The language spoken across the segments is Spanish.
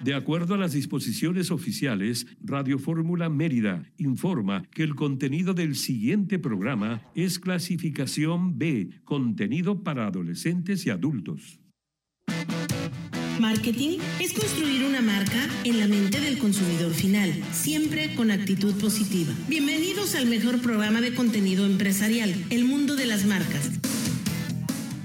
De acuerdo a las disposiciones oficiales, Radio Fórmula Mérida informa que el contenido del siguiente programa es clasificación B, contenido para adolescentes y adultos. Marketing es construir una marca en la mente del consumidor final, siempre con actitud positiva. Bienvenidos al mejor programa de contenido empresarial, El Mundo de las Marcas.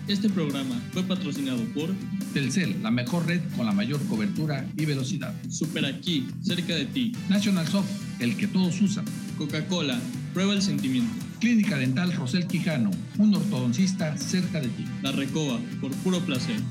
Este programa fue patrocinado por Telcel, la mejor red con la mayor cobertura y velocidad. Super Aquí, cerca de ti. National Soft, el que todos usan. Coca-Cola, prueba el sentimiento. Clínica Dental Rosel Quijano, un ortodoncista cerca de ti. La Recoba, por puro placer.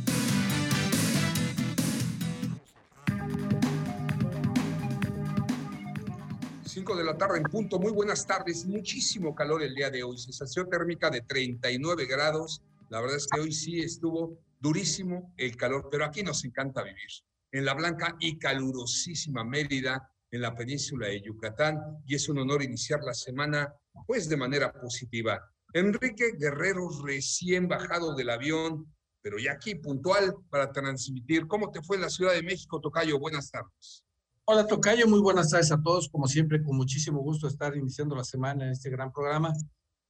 de la tarde en punto. Muy buenas tardes. Muchísimo calor el día de hoy. Sensación térmica de 39 grados. La verdad es que hoy sí estuvo durísimo el calor, pero aquí nos encanta vivir. En la blanca y calurosísima Mérida, en la península de Yucatán, y es un honor iniciar la semana pues de manera positiva. Enrique Guerrero recién bajado del avión, pero ya aquí puntual para transmitir. ¿Cómo te fue en la Ciudad de México, Tocayo? Buenas tardes. Hola Tocayo, muy buenas tardes a todos. Como siempre, con muchísimo gusto estar iniciando la semana en este gran programa.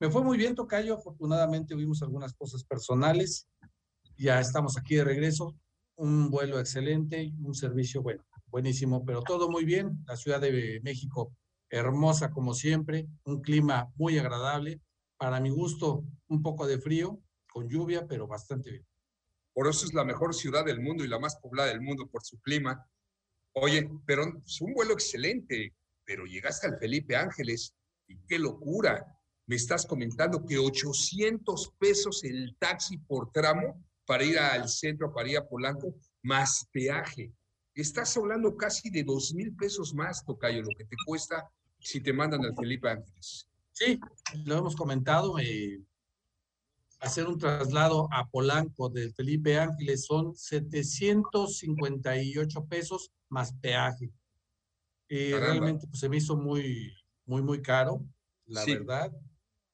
Me fue muy bien Tocayo, afortunadamente vimos algunas cosas personales. Ya estamos aquí de regreso. Un vuelo excelente, un servicio bueno, buenísimo, pero todo muy bien. La Ciudad de México hermosa como siempre, un clima muy agradable. Para mi gusto, un poco de frío, con lluvia, pero bastante bien. Por eso es la mejor ciudad del mundo y la más poblada del mundo por su clima Oye, pero es un vuelo excelente, pero llegaste al Felipe Ángeles y qué locura. Me estás comentando que 800 pesos el taxi por tramo para ir al centro, para ir a Polanco, más peaje. Estás hablando casi de 2 mil pesos más, Tocayo, lo que te cuesta si te mandan al Felipe Ángeles. Sí, lo hemos comentado. Eh, hacer un traslado a Polanco del Felipe Ángeles son 758 pesos más peaje. Eh, realmente pues, se me hizo muy, muy, muy caro, la verdad.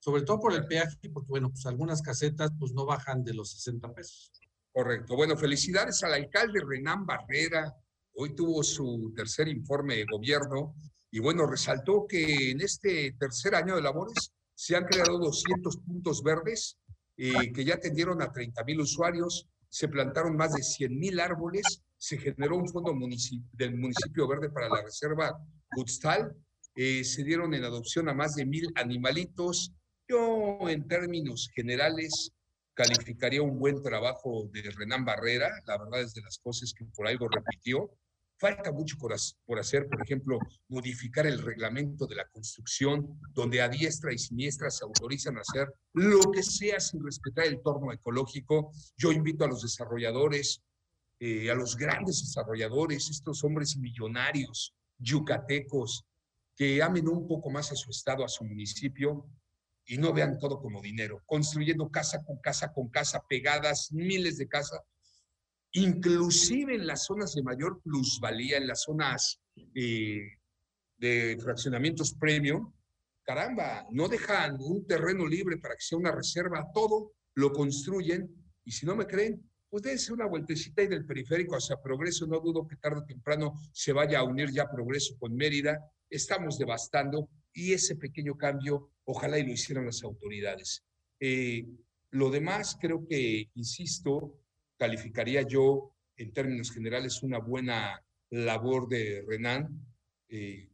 Sobre todo por el peaje, porque bueno, pues algunas casetas pues no bajan de los 60 pesos. Correcto. Bueno, felicidades al alcalde Renán Barrera. Hoy tuvo su tercer informe de gobierno y bueno, resaltó que en este tercer año de labores se han creado 200 puntos verdes eh, que ya atendieron a 30 mil usuarios, se plantaron más de 100 mil árboles, se generó un fondo del municipio verde para la reserva Gutstal, eh, se dieron en adopción a más de mil animalitos. Yo, en términos generales, calificaría un buen trabajo de Renán Barrera, la verdad es de las cosas que por algo repitió. Falta mucho por hacer, por ejemplo, modificar el reglamento de la construcción, donde a diestra y siniestra se autorizan a hacer lo que sea sin respetar el torno ecológico. Yo invito a los desarrolladores, eh, a los grandes desarrolladores, estos hombres millonarios, yucatecos, que amen un poco más a su estado, a su municipio, y no vean todo como dinero, construyendo casa con casa con casa, pegadas, miles de casas, inclusive en las zonas de mayor plusvalía, en las zonas eh, de fraccionamientos premium, caramba, no dejan un terreno libre para que sea una reserva, todo lo construyen y si no me creen, pues dense una vueltecita ahí del periférico hacia Progreso, no dudo que tarde o temprano se vaya a unir ya Progreso con Mérida, estamos devastando y ese pequeño cambio ojalá y lo hicieran las autoridades. Eh, lo demás creo que, insisto, calificaría yo en términos generales una buena labor de Renan. Eh,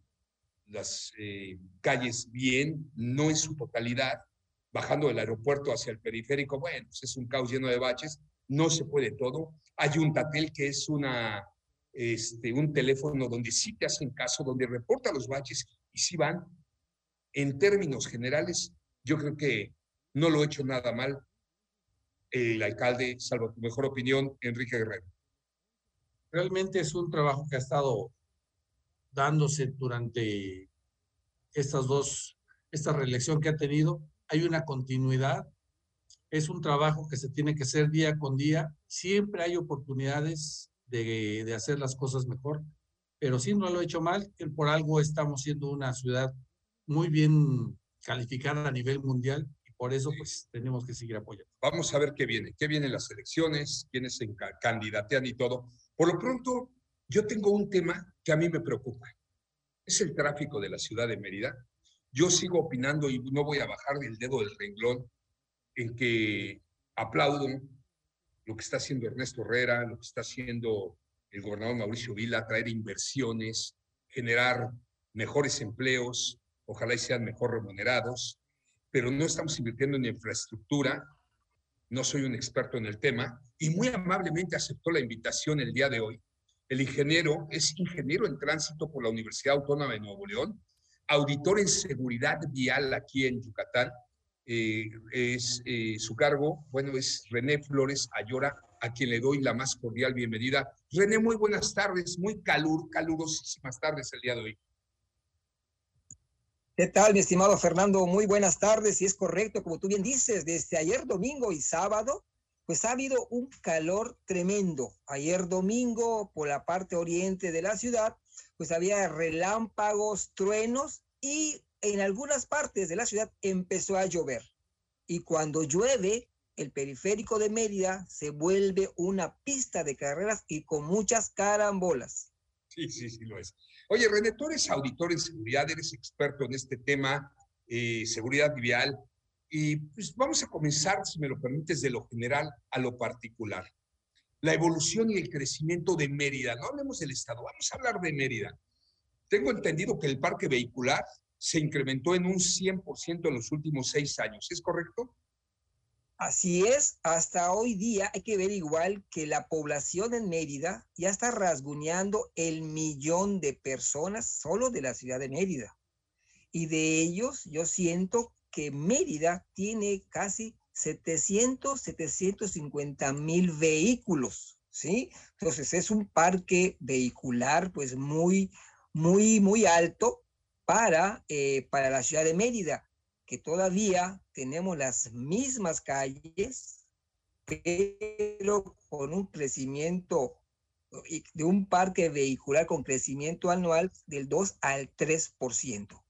las eh, calles bien, no en su totalidad, bajando del aeropuerto hacia el periférico, bueno, pues es un caos lleno de baches, no se puede todo. Hay un Tatel que es una, este, un teléfono donde sí te hacen caso, donde reporta los baches y sí van. En términos generales, yo creo que no lo he hecho nada mal, el alcalde, salvo tu mejor opinión, Enrique Guerrero. Realmente es un trabajo que ha estado dándose durante estas dos, esta reelección que ha tenido. Hay una continuidad, es un trabajo que se tiene que hacer día con día. Siempre hay oportunidades de, de hacer las cosas mejor, pero si no lo he hecho mal, por algo estamos siendo una ciudad muy bien calificada a nivel mundial por eso, pues, tenemos que seguir apoyando. Vamos a ver qué viene, qué vienen las elecciones, quiénes se candidatean y todo. Por lo pronto, yo tengo un tema que a mí me preocupa. Es el tráfico de la ciudad de Mérida. Yo sigo opinando y no voy a bajar del dedo del renglón en que aplaudo lo que está haciendo Ernesto Herrera, lo que está haciendo el gobernador Mauricio Vila, traer inversiones, generar mejores empleos, ojalá y sean mejor remunerados, pero no estamos invirtiendo en infraestructura. No soy un experto en el tema y muy amablemente aceptó la invitación el día de hoy. El ingeniero es ingeniero en tránsito por la Universidad Autónoma de Nuevo León, auditor en seguridad vial aquí en Yucatán. Eh, es eh, su cargo, bueno, es René Flores Ayora, a quien le doy la más cordial bienvenida. René, muy buenas tardes, muy calur, calurosísimas tardes el día de hoy. ¿Qué tal, mi estimado Fernando? Muy buenas tardes. Y es correcto, como tú bien dices, desde ayer domingo y sábado, pues ha habido un calor tremendo. Ayer domingo, por la parte oriente de la ciudad, pues había relámpagos, truenos y en algunas partes de la ciudad empezó a llover. Y cuando llueve, el periférico de Mérida se vuelve una pista de carreras y con muchas carambolas. Sí, sí, sí lo es. Oye, René, tú eres auditor en seguridad, eres experto en este tema, eh, seguridad vial, y pues vamos a comenzar, si me lo permites, de lo general a lo particular. La evolución y el crecimiento de Mérida, no hablemos del Estado, vamos a hablar de Mérida. Tengo entendido que el parque vehicular se incrementó en un 100% en los últimos seis años, ¿es correcto? Así es, hasta hoy día hay que ver igual que la población en Mérida ya está rasguñando el millón de personas solo de la ciudad de Mérida. Y de ellos yo siento que Mérida tiene casi 700, 750 mil vehículos, ¿sí? Entonces es un parque vehicular pues muy, muy, muy alto para, eh, para la ciudad de Mérida que todavía tenemos las mismas calles, pero con un crecimiento de un parque vehicular con crecimiento anual del 2 al 3%.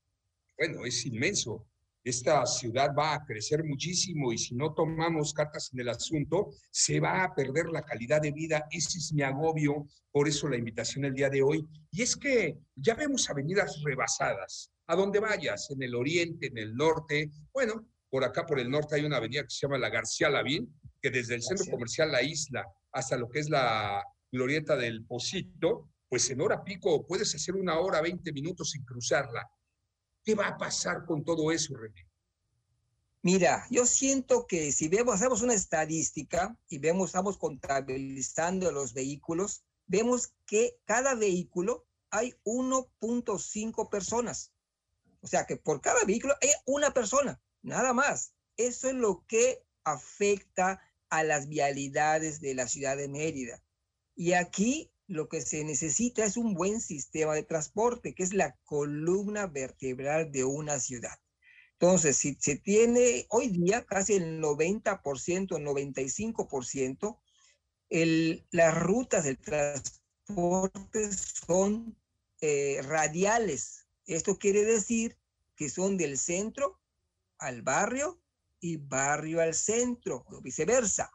Bueno, es inmenso. Esta ciudad va a crecer muchísimo y si no tomamos cartas en el asunto, se va a perder la calidad de vida. Ese es mi agobio, por eso la invitación el día de hoy. Y es que ya vemos avenidas rebasadas, a donde vayas, en el oriente, en el norte. Bueno, por acá por el norte hay una avenida que se llama la García Lavín, que desde el centro comercial La Isla hasta lo que es la glorieta del Pocito, pues en hora pico puedes hacer una hora, 20 minutos sin cruzarla. ¿Qué va a pasar con todo eso, René? Mira, yo siento que si vemos, hacemos una estadística y vemos, estamos contabilizando los vehículos, vemos que cada vehículo hay 1.5 personas. O sea que por cada vehículo hay una persona, nada más. Eso es lo que afecta a las vialidades de la ciudad de Mérida. Y aquí lo que se necesita es un buen sistema de transporte, que es la columna vertebral de una ciudad. Entonces, si se tiene hoy día casi el 90%, 95%, el, las rutas del transporte son eh, radiales, esto quiere decir que son del centro al barrio y barrio al centro, o viceversa.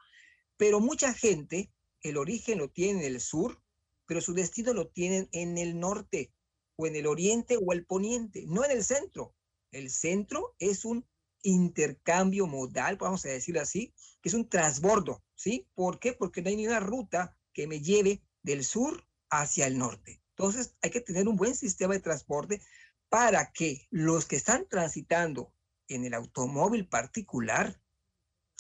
Pero mucha gente, el origen lo tiene en el sur, pero su destino lo tienen en el norte, o en el oriente o el poniente, no en el centro. El centro es un intercambio modal, vamos a decirlo así, que es un transbordo, ¿sí? ¿Por qué? Porque no hay ni una ruta que me lleve del sur hacia el norte. Entonces hay que tener un buen sistema de transporte para que los que están transitando en el automóvil particular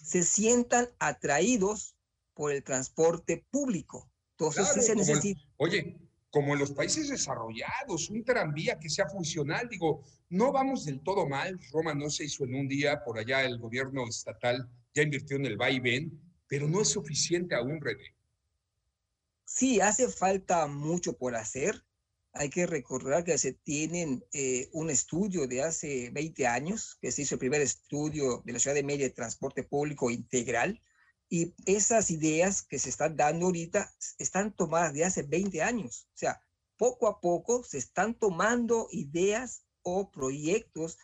se sientan atraídos por el transporte público. Entonces, se necesita. oye, como en los países desarrollados, un tranvía que sea funcional, digo, no vamos del todo mal. Roma no se hizo en un día, por allá el gobierno estatal ya invirtió en el vaivén, pero no es suficiente aún, René. Sí, hace falta mucho por hacer. Hay que recordar que se tienen eh, un estudio de hace 20 años, que se hizo el primer estudio de la ciudad de Mérida de transporte público integral, y esas ideas que se están dando ahorita están tomadas de hace 20 años. O sea, poco a poco se están tomando ideas o proyectos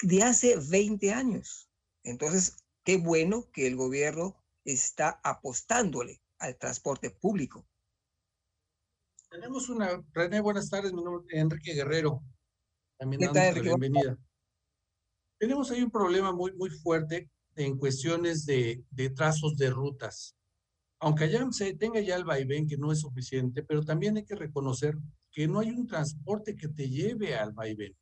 de hace 20 años. Entonces, qué bueno que el gobierno está apostándole al transporte público. Tenemos una, René, buenas tardes, mi nombre es Enrique Guerrero. También dando la bienvenida. Tenemos ahí un problema muy, muy fuerte en cuestiones de, de trazos de rutas. Aunque allá se tenga ya el vaivén, que no es suficiente, pero también hay que reconocer que no hay un transporte que te lleve al vaivén.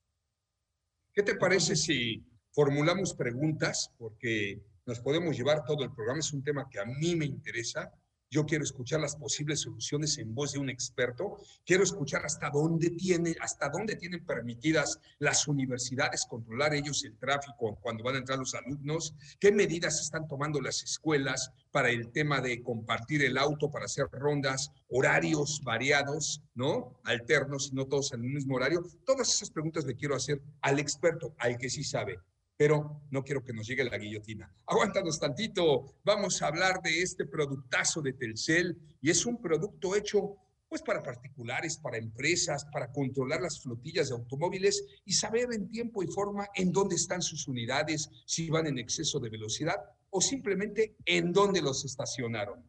¿Qué te parece si formulamos preguntas? Porque nos podemos llevar todo el programa, es un tema que a mí me interesa yo quiero escuchar las posibles soluciones en voz de un experto. Quiero escuchar hasta dónde tiene, hasta dónde tienen permitidas las universidades controlar ellos el tráfico cuando van a entrar los alumnos. ¿Qué medidas están tomando las escuelas para el tema de compartir el auto para hacer rondas, horarios variados, ¿no? Alternos, no todos en el mismo horario. Todas esas preguntas le quiero hacer al experto, al que sí sabe pero no quiero que nos llegue la guillotina. Aguántanos tantito, vamos a hablar de este productazo de Telcel y es un producto hecho pues para particulares, para empresas, para controlar las flotillas de automóviles y saber en tiempo y forma en dónde están sus unidades, si van en exceso de velocidad o simplemente en dónde los estacionaron.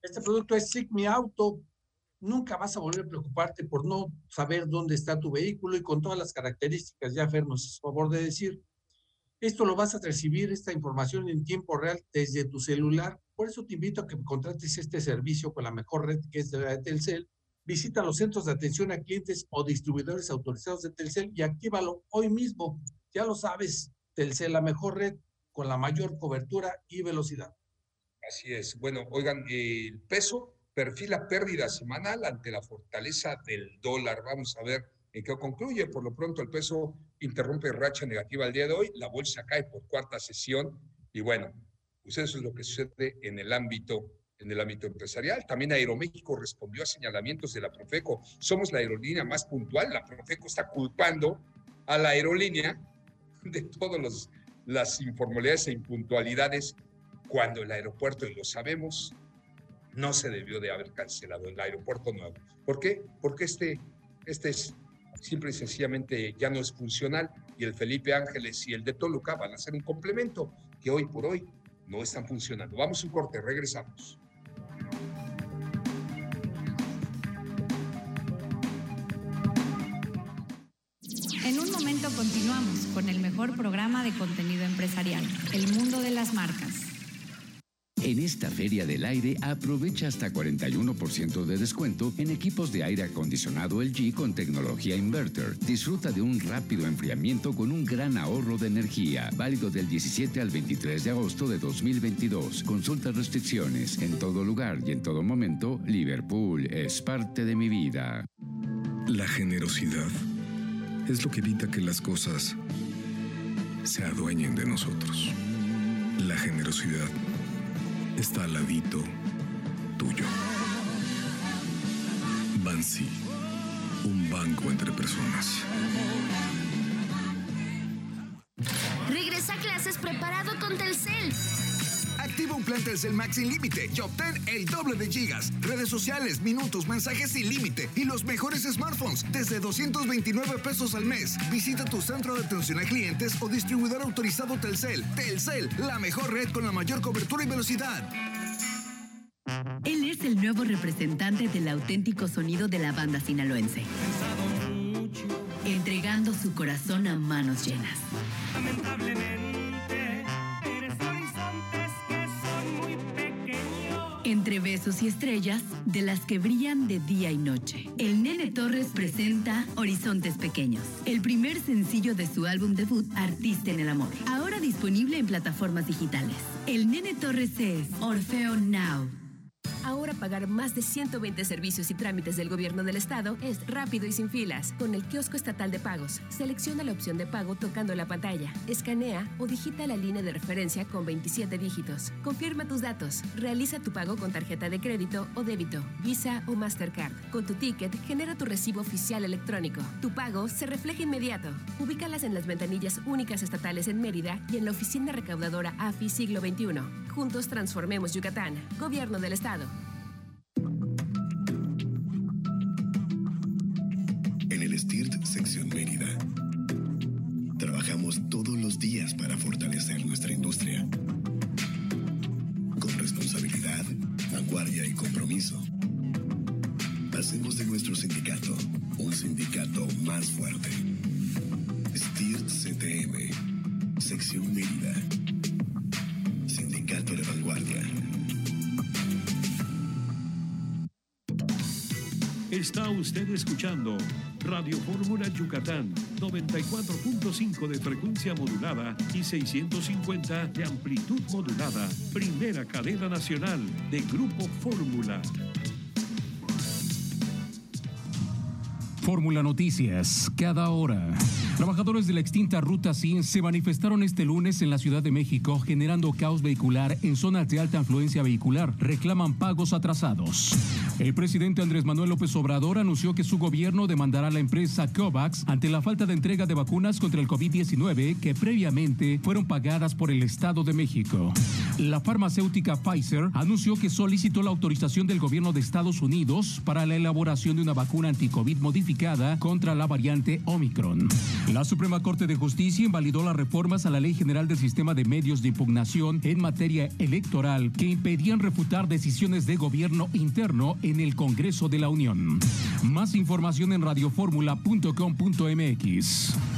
Este producto es Sigmi Auto. Nunca vas a volver a preocuparte por no saber dónde está tu vehículo y con todas las características, ya Fer nos hizo favor de decir, esto lo vas a recibir, esta información en tiempo real desde tu celular. Por eso te invito a que contrates este servicio con la mejor red que es de Telcel. Visita los centros de atención a clientes o distribuidores autorizados de Telcel y actívalo hoy mismo. Ya lo sabes, Telcel, la mejor red con la mayor cobertura y velocidad. Así es. Bueno, oigan, el peso perfila pérdida semanal ante la fortaleza del dólar. Vamos a ver en qué concluye. Por lo pronto, el peso interrumpe racha negativa el día de hoy, la bolsa cae por cuarta sesión y bueno, pues eso es lo que sucede en el ámbito en el ámbito empresarial. También Aeroméxico respondió a señalamientos de la Profeco. Somos la aerolínea más puntual. La Profeco está culpando a la aerolínea de todas las informalidades e impuntualidades cuando el aeropuerto, y lo sabemos, no se debió de haber cancelado el aeropuerto nuevo. ¿Por qué? Porque este, este es simple y sencillamente ya no es funcional y el Felipe Ángeles y el de Toluca van a ser un complemento que hoy por hoy no están funcionando. Vamos un corte, regresamos. En un momento continuamos con el mejor programa de contenido empresarial, El Mundo de las Marcas. En esta Feria del Aire aprovecha hasta 41% de descuento en equipos de aire acondicionado LG con tecnología inverter. Disfruta de un rápido enfriamiento con un gran ahorro de energía. Válido del 17 al 23 de agosto de 2022. Consulta restricciones. En todo lugar y en todo momento, Liverpool es parte de mi vida. La generosidad es lo que evita que las cosas se adueñen de nosotros. La generosidad está al ladito tuyo. Bansi, un banco entre personas. Un plan Telcel Max sin límite y obtén el doble de gigas, redes sociales, minutos, mensajes sin límite y los mejores smartphones desde 229 pesos al mes. Visita tu centro de atención a clientes o distribuidor autorizado Telcel. Telcel, la mejor red con la mayor cobertura y velocidad. Él es el nuevo representante del auténtico sonido de la banda sinaloense. Entregando su corazón a manos llenas. Entre besos y estrellas, de las que brillan de día y noche. El Nene Torres presenta Horizontes Pequeños, el primer sencillo de su álbum debut Artista en el Amor, ahora disponible en plataformas digitales. El Nene Torres es Orfeo Now. Ahora pagar más de 120 servicios y trámites del gobierno del estado es rápido y sin filas. Con el kiosco estatal de pagos, selecciona la opción de pago tocando la pantalla, escanea o digita la línea de referencia con 27 dígitos. Confirma tus datos. Realiza tu pago con tarjeta de crédito o débito, Visa o Mastercard. Con tu ticket, genera tu recibo oficial electrónico. Tu pago se refleja inmediato. Ubícalas en las ventanillas únicas estatales en Mérida y en la oficina recaudadora AFI Siglo XXI. Juntos transformemos Yucatán. Gobierno del Estado. Usted escuchando Radio Fórmula Yucatán, 94.5 de frecuencia modulada y 650 de amplitud modulada. Primera cadena nacional de Grupo Fórmula. Fórmula Noticias, cada hora. Trabajadores de la extinta Ruta 100 se manifestaron este lunes en la Ciudad de México generando caos vehicular en zonas de alta afluencia vehicular. Reclaman pagos atrasados. El presidente Andrés Manuel López Obrador anunció que su gobierno demandará a la empresa COVAX ante la falta de entrega de vacunas contra el COVID-19 que previamente fueron pagadas por el Estado de México. La farmacéutica Pfizer anunció que solicitó la autorización del gobierno de Estados Unidos para la elaboración de una vacuna anti-COVID modificada contra la variante Omicron. La Suprema Corte de Justicia invalidó las reformas a la Ley General del Sistema de Medios de Impugnación en materia electoral que impedían refutar decisiones de gobierno interno en el Congreso de la Unión. Más información en radioformula.com.mx.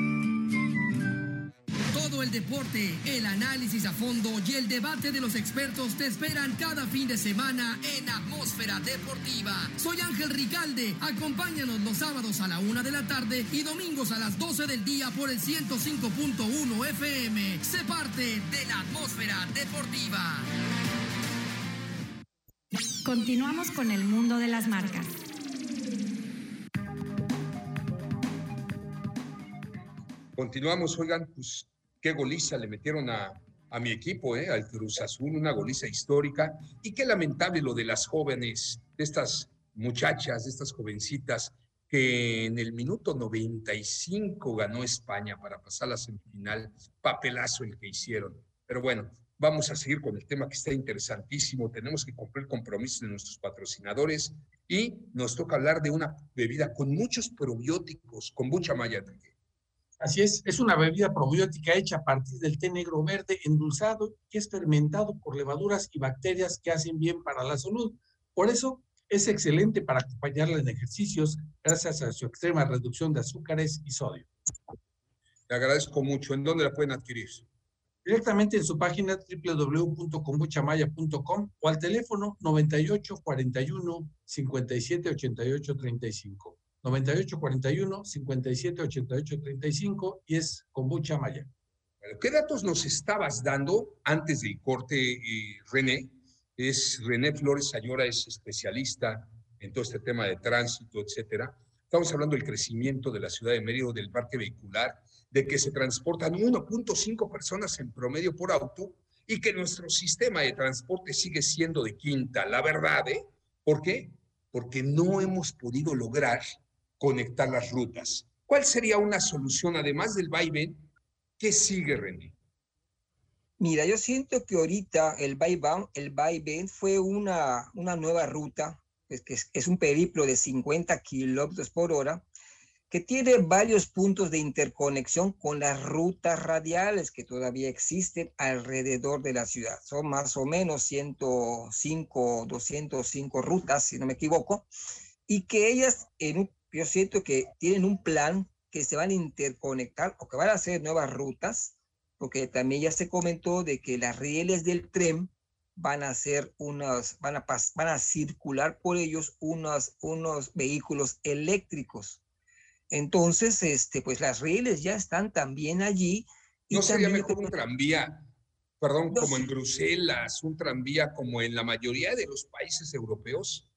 Todo el deporte, el análisis a fondo y el debate de los expertos te esperan cada fin de semana en Atmósfera Deportiva. Soy Ángel Ricalde. Acompáñanos los sábados a la una de la tarde y domingos a las 12 del día por el 105.1 FM. Sé parte de la Atmósfera Deportiva. Continuamos con el mundo de las marcas. Continuamos, oigan, pues qué goliza le metieron a, a mi equipo, ¿eh? al Cruz Azul, una goliza histórica. Y qué lamentable lo de las jóvenes, de estas muchachas, de estas jovencitas, que en el minuto 95 ganó España para pasar a la semifinal. Papelazo el que hicieron. Pero bueno, vamos a seguir con el tema que está interesantísimo. Tenemos que cumplir compromisos de nuestros patrocinadores y nos toca hablar de una bebida con muchos probióticos, con mucha malla. Así es, es una bebida probiótica hecha a partir del té negro verde endulzado y es fermentado por levaduras y bacterias que hacen bien para la salud. Por eso es excelente para acompañarla en ejercicios gracias a su extrema reducción de azúcares y sodio. Le agradezco mucho. ¿En dónde la pueden adquirir? Directamente en su página www.kombuchamaya.com o al teléfono 98 41 57 88 35. 9841 57 88 35 y es kombucha maya. ¿Qué datos nos estabas dando antes del corte, eh, René? Es René Flores Ayora, es especialista en todo este tema de tránsito, etcétera. Estamos hablando del crecimiento de la ciudad de Mérida, del parque vehicular, de que se transportan 1.5 personas en promedio por auto y que nuestro sistema de transporte sigue siendo de quinta. La verdad, ¿eh? ¿Por qué? Porque no hemos podido lograr conectar las rutas. ¿Cuál sería una solución, además del vaivén? ¿Qué sigue, René? Mira, yo siento que ahorita el vaivén, el fue una, una nueva ruta, pues, que es, es un periplo de 50 kilómetros por hora, que tiene varios puntos de interconexión con las rutas radiales que todavía existen alrededor de la ciudad. Son más o menos 105, 205 rutas, si no me equivoco, y que ellas en un yo siento que tienen un plan que se van a interconectar o que van a hacer nuevas rutas, porque también ya se comentó de que las rieles del tren van a hacer unas, van a, van a circular por ellos unos, unos vehículos eléctricos. Entonces, este, pues las rieles ya están también allí. Y ¿No sería mejor un tranvía, perdón, como en Bruselas, un tranvía como en la mayoría de los países europeos?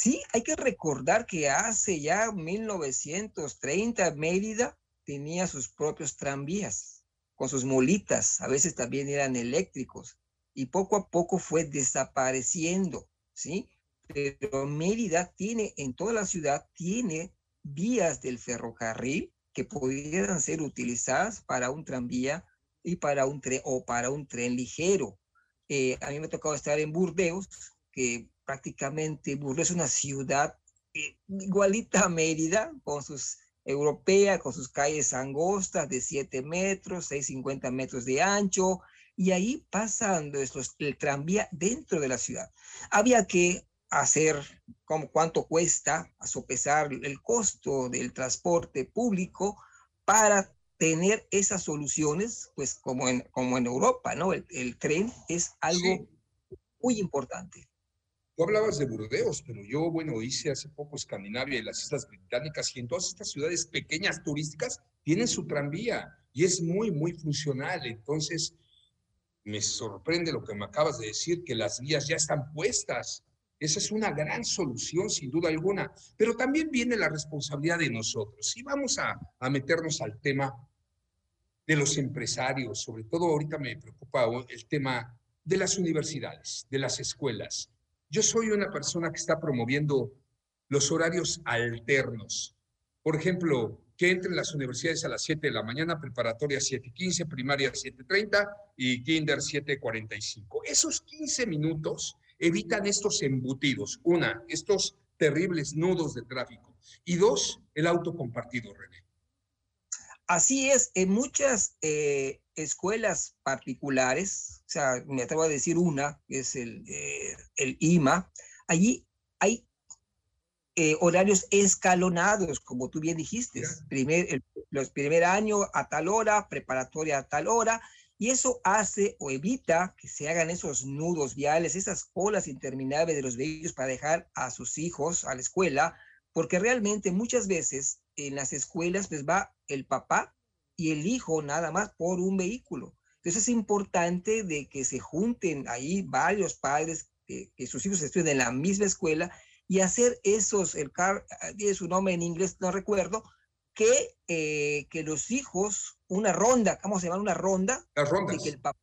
Sí, hay que recordar que hace ya 1930 Mérida tenía sus propios tranvías. con sus molitas, a veces también eran eléctricos, y poco a poco fue desapareciendo, ¿sí? Pero Mérida tiene, en toda la ciudad, tiene vías del ferrocarril que pudieran ser utilizadas para un tranvía y para un tren o para un tren ligero. Eh, a mí me ha tocado estar en Burdeos, que prácticamente Burdeos es una ciudad eh, igualita a Mérida, con sus europea, con sus calles angostas de 7 metros, 6,50 metros de ancho, y ahí pasando estos, el tranvía dentro de la ciudad. Había que hacer como cuánto cuesta, a sopesar el costo del transporte público para tener esas soluciones, pues como en, como en Europa, ¿no? El, tren es algo muy importante. Tú hablabas de Burdeos, pero yo, bueno, hice hace poco Escandinavia y las Islas Británicas y en todas estas ciudades pequeñas turísticas tienen su tranvía y es muy, muy funcional. Entonces, me sorprende lo que me acabas de decir, que las vías ya están puestas. Esa es una gran solución, sin duda alguna. Pero también viene la responsabilidad de nosotros. Y vamos a, a meternos al tema de los empresarios. Sobre todo ahorita me preocupa el tema de las universidades, de las escuelas. Yo soy una persona que está promoviendo los horarios alternos. Por ejemplo, que entren las universidades a las 7 de la mañana, preparatoria 7.15, primaria 7.30 y kinder 7.45. Esos 15 minutos evitan estos embutidos. Una, estos terribles nudos de tráfico. Y dos, el auto compartido, René. Así es, en muchas eh, escuelas particulares, o sea, me atrevo a decir una, que es el, eh, el IMA, allí hay eh, horarios escalonados, como tú bien dijiste. Primer, el, los primer año a tal hora, preparatoria a tal hora, y eso hace o evita que se hagan esos nudos viales, esas colas interminables de los vehículos para dejar a sus hijos a la escuela, porque realmente muchas veces en las escuelas pues va el papá y el hijo nada más por un vehículo. Entonces es importante de que se junten ahí varios padres, que, sus hijos estudien en la misma escuela y hacer esos, el car, tiene su nombre en inglés, no recuerdo, que, eh, que los hijos, una ronda, ¿cómo se llama? Una ronda. Las rondas. De que el papá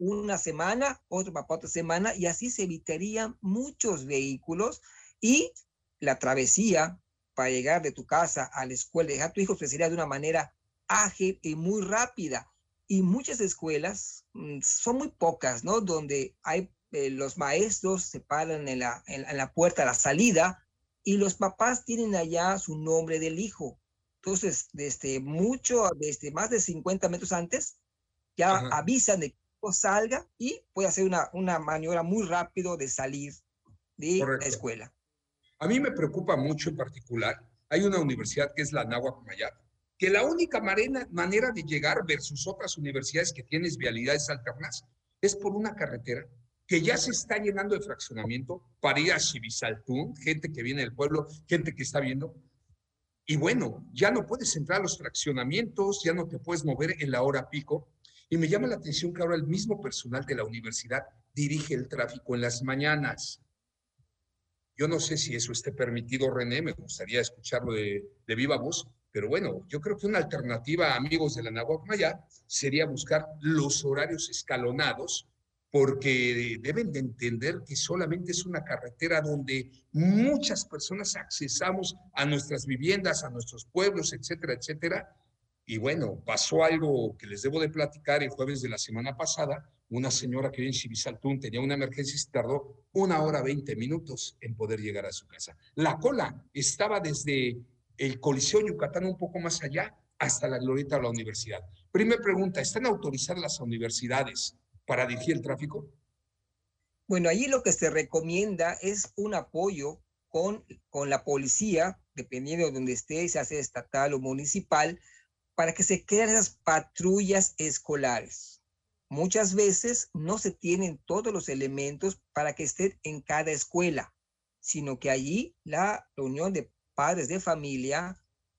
una semana, otro papá otra semana, y así se evitarían muchos vehículos y la travesía para llegar de tu casa a la escuela, dejar a tu hijo, sería de una manera ágil y muy rápida. Y muchas escuelas, mm, son muy pocas, ¿no? Donde hay eh, los maestros se paran en la, en, la puerta a la salida y los papás tienen allá su nombre del hijo. Entonces, desde mucho, desde más de 50 metros antes, ya avisan de que salga y puede hacer una, una maniobra muy rápido de salir de la escuela. A mí me preocupa mucho en particular, hay una universidad que es la Náhuac Mayab, que la única manera de llegar versus otras universidades que tienes vialidades alternas es por una carretera que ya se está llenando de fraccionamiento para ir a Chivisaltún, gente que viene del pueblo, gente que está viendo. Y bueno, ya no puedes entrar a los fraccionamientos, ya no te puedes mover en la hora pico. Y me llama la atención que ahora el mismo personal de la universidad dirige el tráfico en las mañanas. Yo no sé si eso esté permitido, René, me gustaría escucharlo de, de viva voz, pero bueno, yo creo que una alternativa, amigos de la Nahuac Maya, sería buscar los horarios escalonados, porque deben de entender que solamente es una carretera donde muchas personas accesamos a nuestras viviendas, a nuestros pueblos, etcétera, etcétera. Y bueno, pasó algo que les debo de platicar el jueves de la semana pasada. Una señora que vive en Chivisaltún tenía una emergencia y se tardó una hora veinte minutos en poder llegar a su casa. La cola estaba desde el Coliseo Yucatán un poco más allá, hasta la glorieta de la universidad. Primera pregunta, ¿están autorizadas las universidades para dirigir el tráfico? Bueno, allí lo que se recomienda es un apoyo con, con la policía, dependiendo de donde esté, si hace estatal o municipal, para que se creen esas patrullas escolares. Muchas veces no se tienen todos los elementos para que estén en cada escuela, sino que allí la reunión de padres de familia,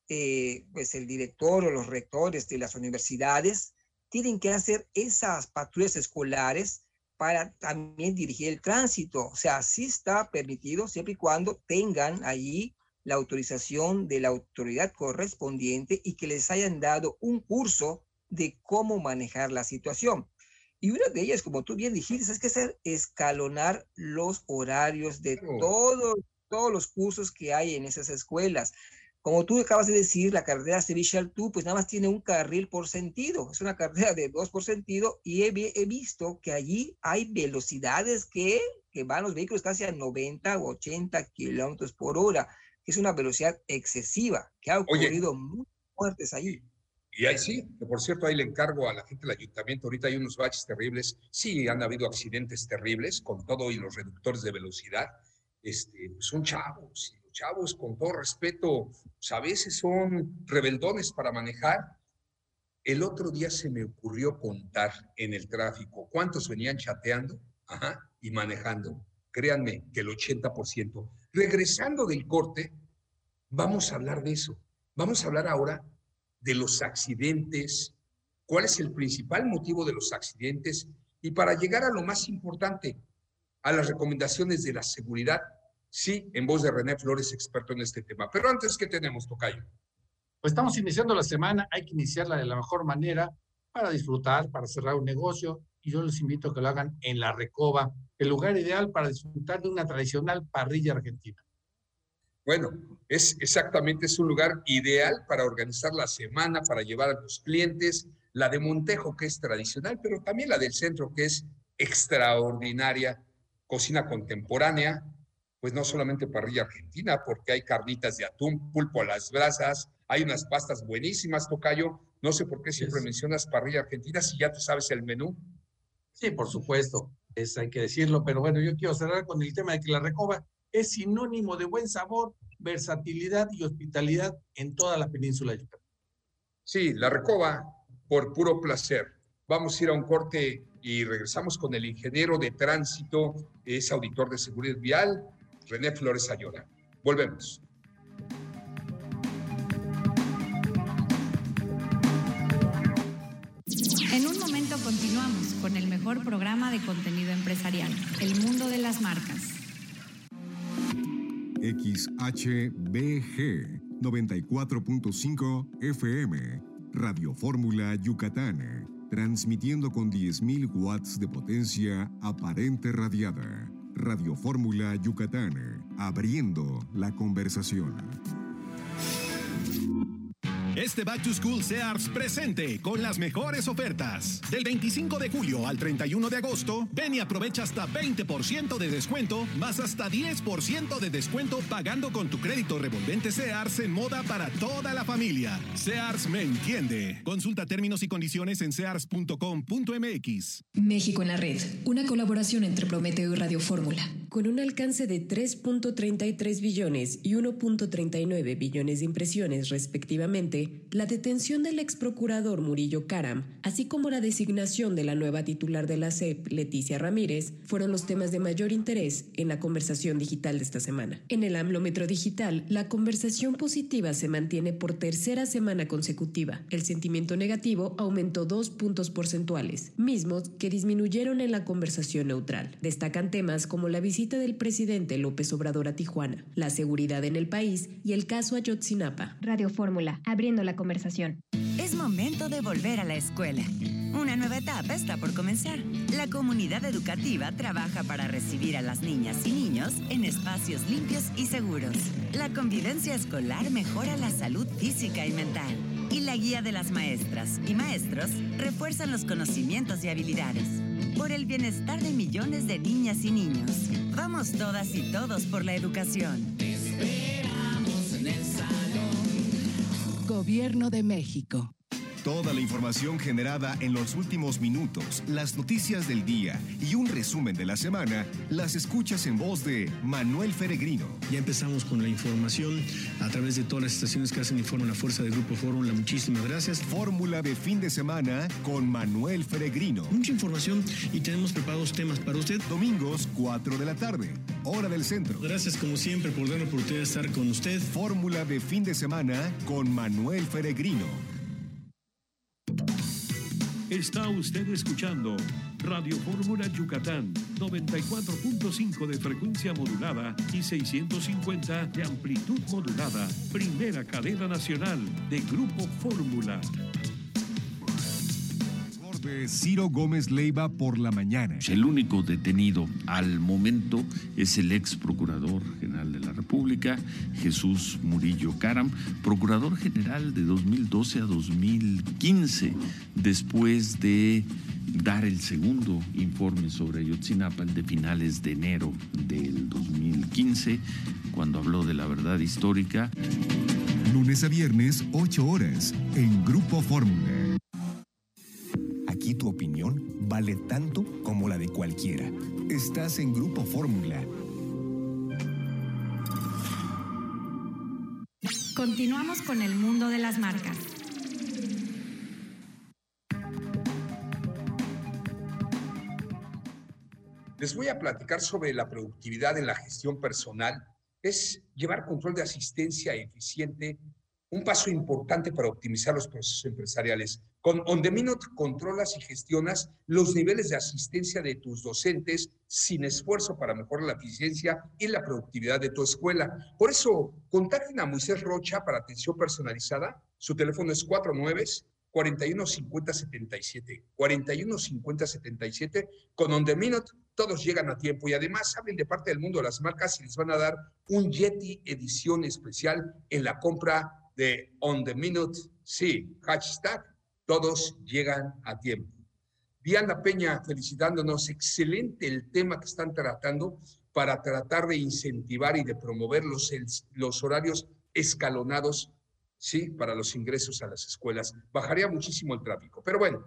eh, pues el director o los rectores de las universidades tienen que hacer esas patrullas escolares para también dirigir el tránsito. O sea, sí está permitido siempre y cuando tengan allí la autorización de la autoridad correspondiente y que les hayan dado un curso de cómo manejar la situación. Y una de ellas, como tú bien dijiste, es que es escalonar los horarios de todos, todos los cursos que hay en esas escuelas. Como tú acabas de decir, la carretera Sevilla tú pues nada más tiene un carril por sentido. Es una carretera de dos por sentido y he, he visto que allí hay velocidades que, que van los vehículos casi a 90 o 80 kilómetros por hora, es una velocidad excesiva, que ha ocurrido muchas muertes allí. Y ahí sí, que por cierto, ahí le encargo a la gente del ayuntamiento, ahorita hay unos baches terribles, sí han habido accidentes terribles con todo y los reductores de velocidad, este, pues son chavos, y los chavos con todo respeto, pues a veces son rebeldones para manejar. El otro día se me ocurrió contar en el tráfico cuántos venían chateando Ajá, y manejando. Créanme que el 80%. Regresando del corte, vamos a hablar de eso. Vamos a hablar ahora de los accidentes, cuál es el principal motivo de los accidentes y para llegar a lo más importante, a las recomendaciones de la seguridad, sí, en voz de René Flores, experto en este tema. Pero antes, ¿qué tenemos, Tocayo? Pues estamos iniciando la semana, hay que iniciarla de la mejor manera para disfrutar, para cerrar un negocio, y yo les invito a que lo hagan en La Recoba, el lugar ideal para disfrutar de una tradicional parrilla argentina. Bueno, es exactamente, es un lugar ideal para organizar la semana, para llevar a los clientes, la de Montejo, que es tradicional, pero también la del centro, que es extraordinaria, cocina contemporánea, pues no solamente parrilla argentina, porque hay carnitas de atún, pulpo a las brasas, hay unas pastas buenísimas, Tocayo. No sé por qué siempre mencionas parrilla argentina si ya tú sabes el menú. Sí, por supuesto, es, hay que decirlo, pero bueno, yo quiero cerrar con el tema de que la recoba es sinónimo de buen sabor, versatilidad y hospitalidad en toda la península de. Sí, la recoba por puro placer. Vamos a ir a un corte y regresamos con el ingeniero de tránsito, es auditor de seguridad vial, René Flores Ayora. Volvemos. Continuamos con el mejor programa de contenido empresarial, El Mundo de las Marcas. XHBG 94.5 FM, Radio Fórmula Yucatán, transmitiendo con 10.000 watts de potencia aparente radiada. Radio Fórmula Yucatán, abriendo la conversación. Este Back to School Sears presente con las mejores ofertas. Del 25 de julio al 31 de agosto, ven y aprovecha hasta 20% de descuento, más hasta 10% de descuento pagando con tu crédito revolvente Sears en moda para toda la familia. Sears me entiende. Consulta términos y condiciones en sears.com.mx. México en la red, una colaboración entre Prometeo y Radio Fórmula. Con un alcance de 3.33 billones y 1.39 billones de impresiones respectivamente, la detención del ex procurador Murillo Caram, así como la designación de la nueva titular de la CEP, Leticia Ramírez, fueron los temas de mayor interés en la conversación digital de esta semana. En el AMLómetro digital, la conversación positiva se mantiene por tercera semana consecutiva. El sentimiento negativo aumentó dos puntos porcentuales, mismos que disminuyeron en la conversación neutral. Destacan temas como la visita del presidente López Obrador a Tijuana, la seguridad en el país y el caso Ayotzinapa. Radio Fórmula, abriendo la conversación. Es momento de volver a la escuela. Una nueva etapa está por comenzar. La comunidad educativa trabaja para recibir a las niñas y niños en espacios limpios y seguros. La convivencia escolar mejora la salud física y mental. Y la guía de las maestras y maestros refuerzan los conocimientos y habilidades. Por el bienestar de millones de niñas y niños. Vamos todas y todos por la educación. Gobierno de México. Toda la información generada en los últimos minutos, las noticias del día y un resumen de la semana, las escuchas en voz de Manuel Feregrino. Ya empezamos con la información a través de todas las estaciones que hacen informe la fuerza del Grupo Fórmula. Muchísimas gracias. Fórmula de fin de semana con Manuel Feregrino. Mucha información y tenemos preparados temas para usted. Domingos, 4 de la tarde, hora del centro. Gracias como siempre por darme la oportunidad de estar con usted. Fórmula de fin de semana con Manuel Feregrino. Está usted escuchando Radio Fórmula Yucatán, 94.5 de frecuencia modulada y 650 de amplitud modulada. Primera cadena nacional de Grupo Fórmula. De Ciro Gómez Leiva por la mañana. El único detenido al momento es el ex procurador general de la República, Jesús Murillo Caram, procurador general de 2012 a 2015, después de dar el segundo informe sobre Ayotzinapa, el de finales de enero del 2015, cuando habló de la verdad histórica. Lunes a viernes, 8 horas, en Grupo Fórmula. Tu opinión vale tanto como la de cualquiera. Estás en Grupo Fórmula. Continuamos con el mundo de las marcas. Les voy a platicar sobre la productividad en la gestión personal. Es llevar control de asistencia eficiente, un paso importante para optimizar los procesos empresariales. Con On Minute controlas y gestionas los niveles de asistencia de tus docentes sin esfuerzo para mejorar la eficiencia y la productividad de tu escuela. Por eso, contacten a Moisés Rocha para atención personalizada. Su teléfono es 49 41 50 77. 41 50 77. Con On The Minute todos llegan a tiempo y además hablen de parte del mundo de las marcas y les van a dar un Yeti edición especial en la compra de On The Minute. Sí, hashtag, todos llegan a tiempo. Diana Peña felicitándonos, excelente el tema que están tratando para tratar de incentivar y de promover los, los horarios escalonados, sí, para los ingresos a las escuelas. Bajaría muchísimo el tráfico. Pero bueno,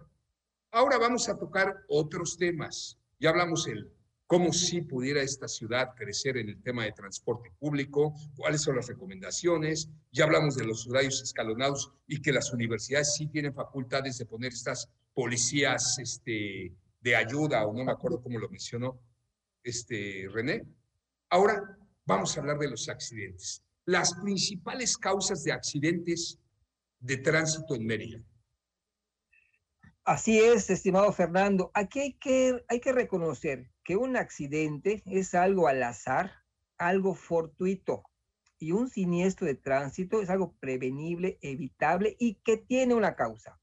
ahora vamos a tocar otros temas. Ya hablamos el cómo sí pudiera esta ciudad crecer en el tema de transporte público, cuáles son las recomendaciones. Ya hablamos de los horarios escalonados y que las universidades sí tienen facultades de poner estas policías este, de ayuda, o no me acuerdo cómo lo mencionó este, René. Ahora vamos a hablar de los accidentes. Las principales causas de accidentes de tránsito en Mérida. Así es, estimado Fernando. Aquí hay que, reconocer que un accidente es algo al azar, algo fortuito, y un siniestro de tránsito es algo prevenible, evitable y que tiene una causa.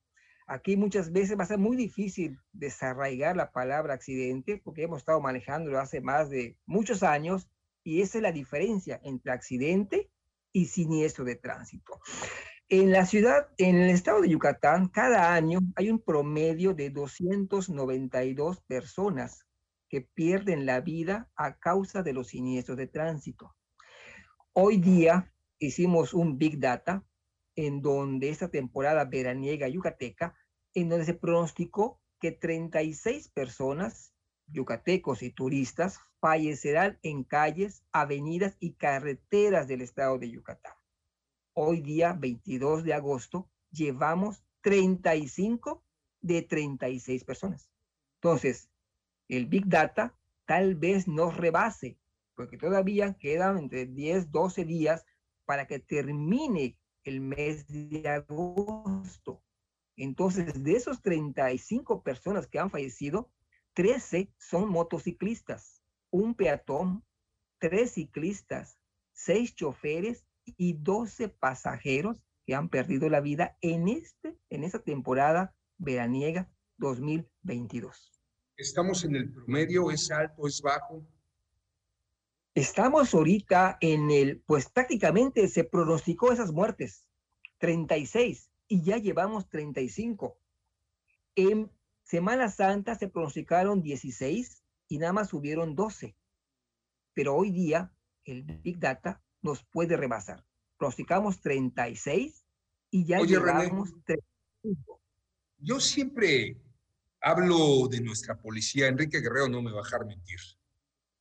Aquí muchas veces va a ser muy difícil desarraigar la palabra accidente porque hemos estado manejándolo hace más de muchos años y esa es la diferencia entre accidente y siniestro de tránsito. En la ciudad, en el estado de Yucatán, cada año hay un promedio de 292 personas que pierden la vida a causa de los siniestros de tránsito. Hoy día hicimos un Big Data en donde esta temporada veraniega yucateca, en donde se pronosticó que 36 personas, yucatecos y turistas, fallecerán en calles, avenidas y carreteras del estado de Yucatán hoy día 22 de agosto, llevamos 35 de 36 personas. Entonces, el Big Data tal vez nos rebase, porque todavía quedan entre 10, 12 días para que termine el mes de agosto. Entonces, de esos 35 personas que han fallecido, 13 son motociclistas, un peatón, tres ciclistas, seis choferes y 12 pasajeros que han perdido la vida en, este, en esta temporada veraniega 2022. ¿Estamos en el promedio? ¿Es alto? ¿Es bajo? Estamos ahorita en el, pues prácticamente se pronosticó esas muertes, 36, y ya llevamos 35. En Semana Santa se pronosticaron 16 y nada más subieron 12. Pero hoy día el Big Data nos puede rebasar. Prosticamos 36 y ya llevamos 35. Yo siempre hablo de nuestra policía. Enrique Guerrero no me va a dejar mentir.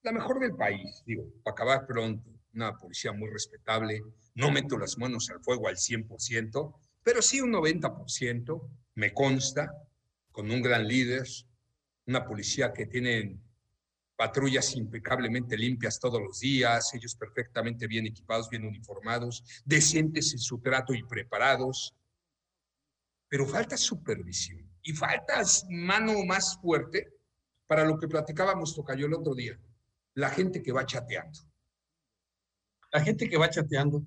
La mejor del país, digo, para acabar pronto. Una policía muy respetable. No meto las manos al fuego al 100%, pero sí un 90%, me consta, con un gran líder, una policía que tiene patrullas impecablemente limpias todos los días, ellos perfectamente bien equipados, bien uniformados, decentes en su trato y preparados. Pero falta supervisión y falta mano más fuerte para lo que platicábamos, Tocayo, el otro día, la gente que va chateando. La gente que va chateando,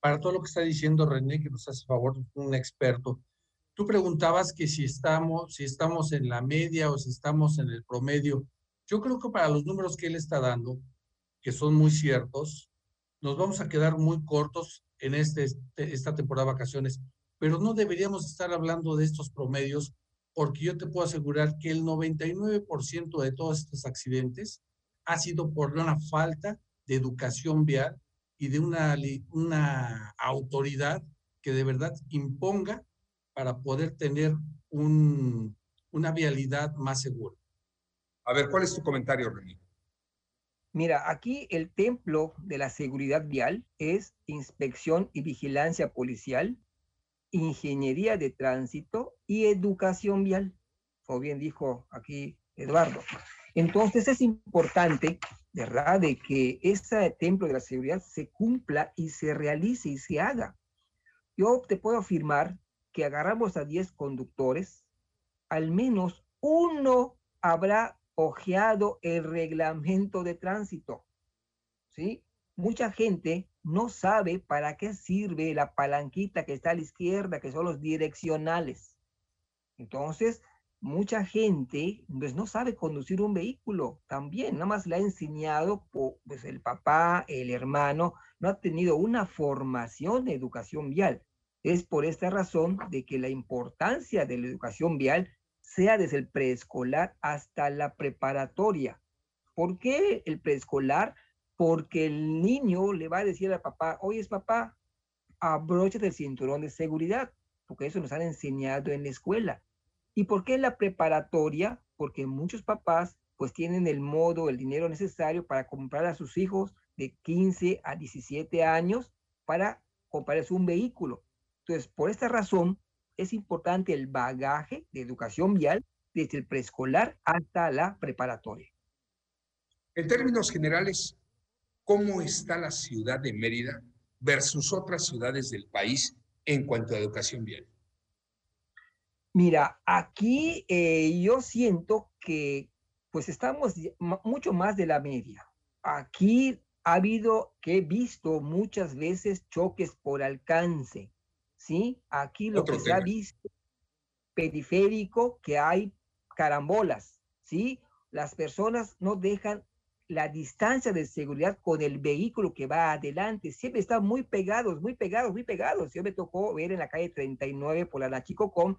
para todo lo que está diciendo René, que nos hace favor, un experto, Tú preguntabas que si estamos, si estamos en la media o si estamos en el promedio. Yo creo que para los números que él está dando, que son muy ciertos, nos vamos a quedar muy cortos en este, esta temporada de vacaciones, pero no deberíamos estar hablando de estos promedios porque yo te puedo asegurar que el 99% de todos estos accidentes ha sido por una falta de educación vial y de una, autoridad que de verdad imponga para poder tener un, una vialidad más segura. A ver, ¿cuál es tu comentario, René? Mira, aquí el templo de la seguridad vial es inspección y vigilancia policial, ingeniería de tránsito y educación vial, como bien dijo aquí Eduardo. Entonces es importante, ¿verdad?, de que ese templo de la seguridad se cumpla y se realice y se haga. Yo te puedo afirmar que agarramos a 10 conductores, al menos uno habrá el reglamento de tránsito. ¿Sí? Mucha gente no sabe para qué sirve la palanquita que está a la izquierda, que son los direccionales. Entonces, mucha gente pues, no sabe conducir un vehículo también, nada más le ha enseñado pues, el papá, el hermano, no ha tenido una formación de educación vial. Es por esta razón de que la importancia de la educación vial sea desde el preescolar hasta la preparatoria. ¿Por qué el preescolar? Porque el niño le va a decir al papá, oye, papá, abróchate el cinturón de seguridad, porque eso nos han enseñado en la escuela. ¿Y por qué la preparatoria? Porque muchos papás pues tienen el modo, el dinero necesario para comprar a sus hijos de 15 a 17 años para comprarles un vehículo. Entonces, por esta razón, es importante el bagaje de educación vial desde el preescolar hasta la preparatoria. En términos generales, ¿cómo está la ciudad de Mérida versus otras ciudades del país en cuanto a educación vial? Mira, aquí eh, yo siento que pues estamos mucho más de la media. Aquí ha habido, que he visto muchas veces choques por alcance, ¿sí? Aquí lo que se ha visto periférico, que hay carambolas, ¿sí? Las personas no dejan la distancia de seguridad con el vehículo que va adelante. Siempre están muy pegados, muy pegados, muy pegados. Yo me tocó ver en la calle 39 por la Nachicocom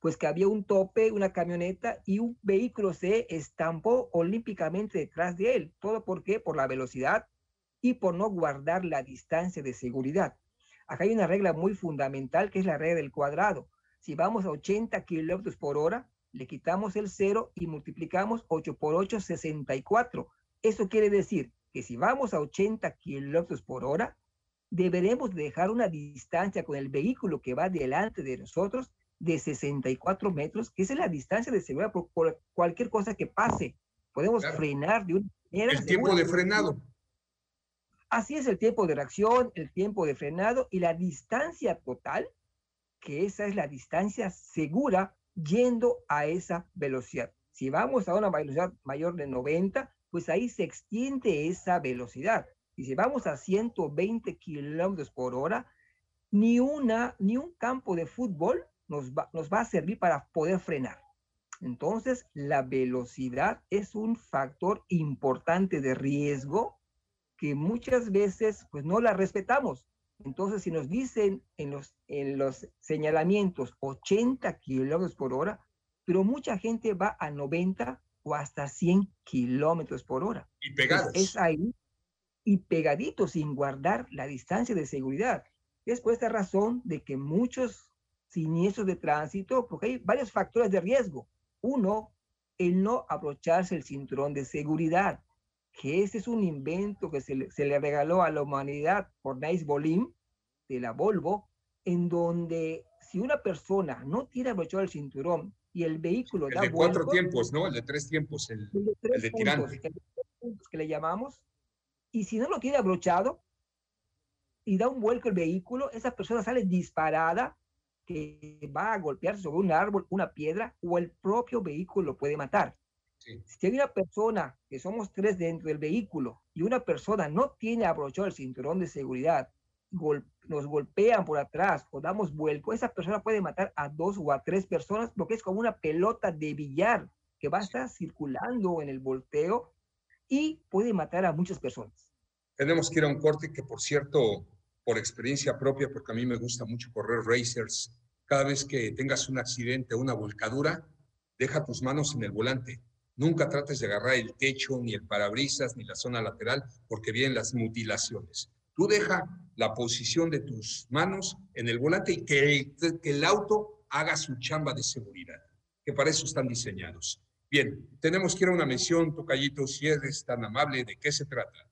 pues que había un tope, una camioneta y un vehículo se estampó olímpicamente detrás de él. ¿Todo por qué? Por la velocidad y por no guardar la distancia de seguridad. Acá hay una regla muy fundamental que es la regla del cuadrado. Si vamos a 80 kilómetros por hora, le quitamos el cero y multiplicamos 8 por 8, 64. Eso quiere decir que si vamos a 80 kilómetros por hora, deberemos dejar una distancia con el vehículo que va delante de nosotros de 64 metros, que es la distancia de seguridad por, cualquier cosa que pase. Podemos frenar de una manera. El tiempo de frenado. Así es el tiempo de reacción, el tiempo de frenado y la distancia total, que esa es la distancia segura yendo a esa velocidad. Si vamos a una velocidad mayor de 90, pues ahí se extiende esa velocidad. Y si vamos a 120 kilómetros por hora, ni, una, ni un campo de fútbol nos va, nos va a servir para poder frenar. Entonces, la velocidad es un factor importante de riesgo que muchas veces pues no la respetamos. Entonces, si nos dicen en los, en los señalamientos 80 kilómetros por hora, pero mucha gente va a 90 o hasta 100 kilómetros por hora. Y pegados. es ahí y pegadito sin guardar la distancia de seguridad. Es por esta razón de que muchos siniestros de tránsito, porque hay varios factores de riesgo. Uno, el no abrocharse el cinturón de seguridad, que ese es un invento que se le, se le regaló a la humanidad por Nice Bolim, de la Volvo, en donde si una persona no tiene abrochado el cinturón y el vehículo el de cuatro tiempos, ¿no? El de tres tiempos, el, el de, el de tirante. que le llamamos, y si no lo tiene abrochado y da un vuelco el vehículo, esa persona sale disparada que va a golpearse sobre un árbol, una piedra o el propio vehículo lo puede matar. Si hay una persona, que somos tres dentro del vehículo, y una persona no tiene abrochado el cinturón de seguridad nos golpean por atrás o damos vuelco, esa persona puede matar a dos o a tres personas porque es como una pelota de billar que va a estar circulando en el volteo y puede matar a muchas personas. Tenemos que ir a un corte que, por cierto, por experiencia propia, porque a mí me gusta mucho correr racers, cada vez que tengas un accidente o una volcadura, deja tus manos en el volante. Nunca trates de agarrar el techo, ni el parabrisas, ni la zona lateral, porque vienen las mutilaciones. Tú deja la posición de tus manos en el volante y que el, auto haga su chamba de seguridad, que para eso están diseñados. Bien, tenemos que ir a una mención, Tocayito, si eres tan amable, ¿de qué se trata?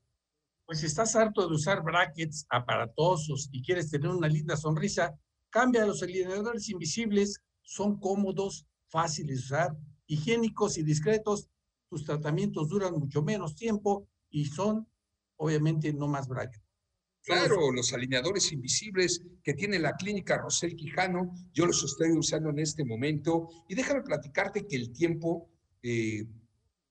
Pues si estás harto de usar brackets aparatosos y quieres tener una linda sonrisa, cambia los alineadores invisibles, son cómodos, fáciles de usar, higiénicos y discretos. Tus tratamientos duran mucho menos tiempo y son, obviamente, no más brackets. Claro, los alineadores invisibles que tiene la clínica Rosel Quijano, yo los estoy usando en este momento y déjame platicarte que el tiempo eh,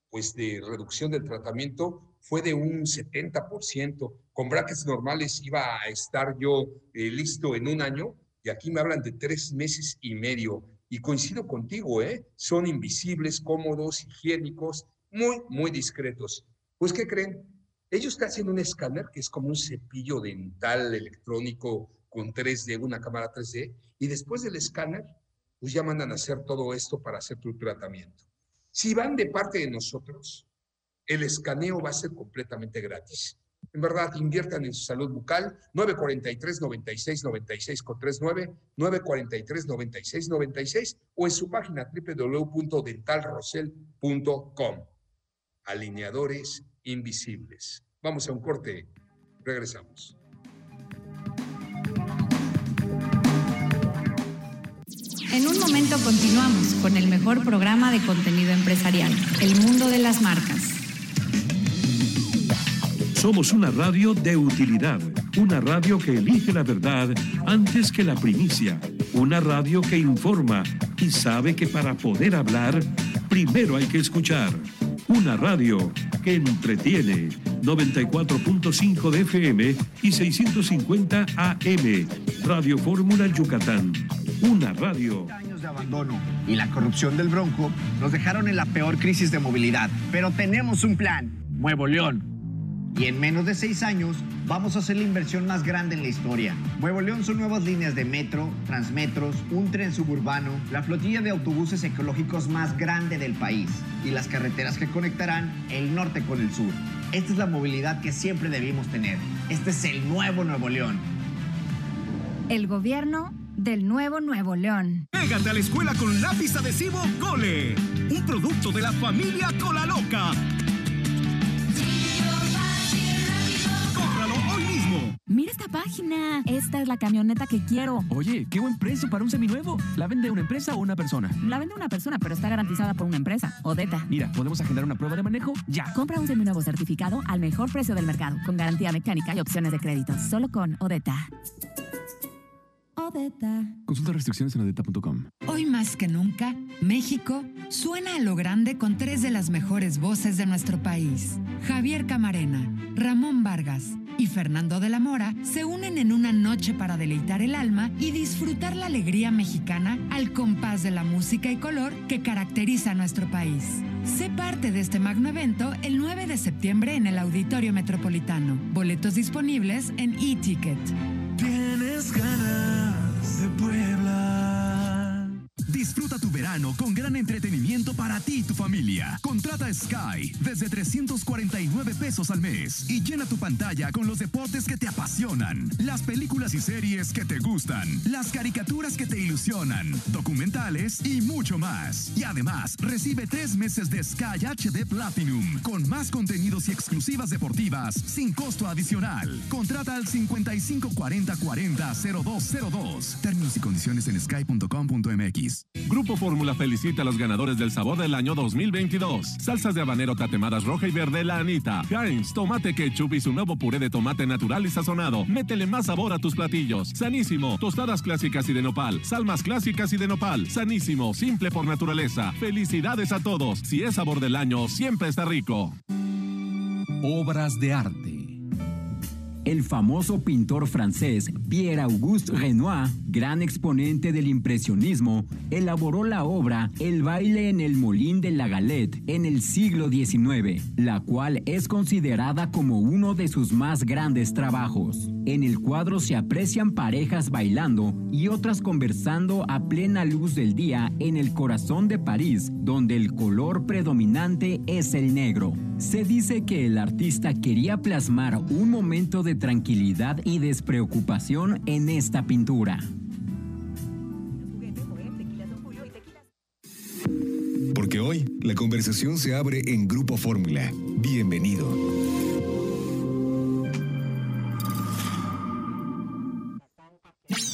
pues de reducción del tratamiento fue de un 70%. Con brackets normales iba a estar yo eh, listo en un año y aquí me hablan de tres meses y medio. Y coincido contigo, ¿eh? Son invisibles, cómodos, higiénicos, muy, muy discretos. Pues, ¿qué creen? Ellos te hacen un escáner que es como un cepillo dental electrónico con 3D, una cámara 3D, y después del escáner, pues ya mandan a hacer todo esto para hacer tu tratamiento. Si van de parte de nosotros, el escaneo va a ser completamente gratis. En verdad, inviertan en su salud bucal, 943 96 96 con 39, 943 96 96 o en su página www.dentalrosel.com. Alineadores invisibles. Vamos a un corte, regresamos. En un momento continuamos con el mejor programa de contenido empresarial, El Mundo de las Marcas. Somos una radio de utilidad, una radio que elige la verdad antes que la primicia, una radio que informa y sabe que para poder hablar, primero hay que escuchar. Una radio que entretiene 94.5 de FM y 650 AM. Radio Fórmula Yucatán. Una radio. años de abandono y la corrupción del Bronco nos dejaron en la peor crisis de movilidad. Pero tenemos un plan. Nuevo León. Y en menos de seis años vamos a hacer la inversión más grande en la historia. Nuevo León son nuevas líneas de metro, transmetros, un tren suburbano, la flotilla de autobuses ecológicos más grande del país y las carreteras que conectarán el norte con el sur. Esta es la movilidad que siempre debimos tener. Este es el nuevo Nuevo León. El gobierno del nuevo Nuevo León. Pégate a la escuela con lápiz adhesivo Cole, un producto de la familia Cola Loca. Página. Esta es la camioneta que quiero. Oye, qué buen precio para un seminuevo. ¿La vende una empresa o una persona? La vende una persona, pero está garantizada por una empresa. Odeta. Mira, podemos agendar una prueba de manejo ya. Compra un seminuevo certificado al mejor precio del mercado, con garantía mecánica y opciones de crédito. Solo con Odeta. Odeta. Consulta restricciones en odeta.com. Hoy más que nunca, México suena a lo grande con tres de las mejores voces de nuestro país. Javier Camarena, Ramón Vargas y Fernando de la Mora se unen en una noche para deleitar el alma y disfrutar la alegría mexicana al compás de la música y color que caracteriza a nuestro país. Sé parte de este magno evento el 9 de septiembre en el Auditorio Metropolitano. Boletos disponibles en e-ticket. Tienes ganas de Puebla. Disfruta tu verano con gran entretenimiento para ti y tu familia. Contrata Sky desde 349 pesos al mes y llena tu pantalla con los deportes que te apasionan, las películas y series que te gustan, las caricaturas que te ilusionan, documentales y mucho más. Y además, recibe tres meses de Sky HD Platinum con más contenidos y exclusivas deportivas sin costo adicional. Contrata al 5540 40 0202. Términos y condiciones en sky.com.mx. Grupo Fórmula felicita a los ganadores del sabor del año 2022. Salsas de habanero tatemadas roja y verde La Anita. Heinz, tomate ketchup y su nuevo puré de tomate natural y sazonado. Métele más sabor a tus platillos. Sanísimo, tostadas clásicas y de nopal. Salmas clásicas y de nopal. Sanísimo, simple por naturaleza. Felicidades a todos. Si es sabor del año, siempre está rico. Obras de arte. El famoso pintor francés Pierre-Auguste Renoir, gran exponente del impresionismo, elaboró la obra El baile en el Molín de la Galette en el siglo XIX, la cual es considerada como uno de sus más grandes trabajos. En el cuadro se aprecian parejas bailando y otras conversando a plena luz del día en el corazón de París, donde el color predominante es el negro. Se dice que el artista quería plasmar un momento de tranquilidad y despreocupación en esta pintura. Porque hoy la conversación se abre en Grupo Fórmula. Bienvenido.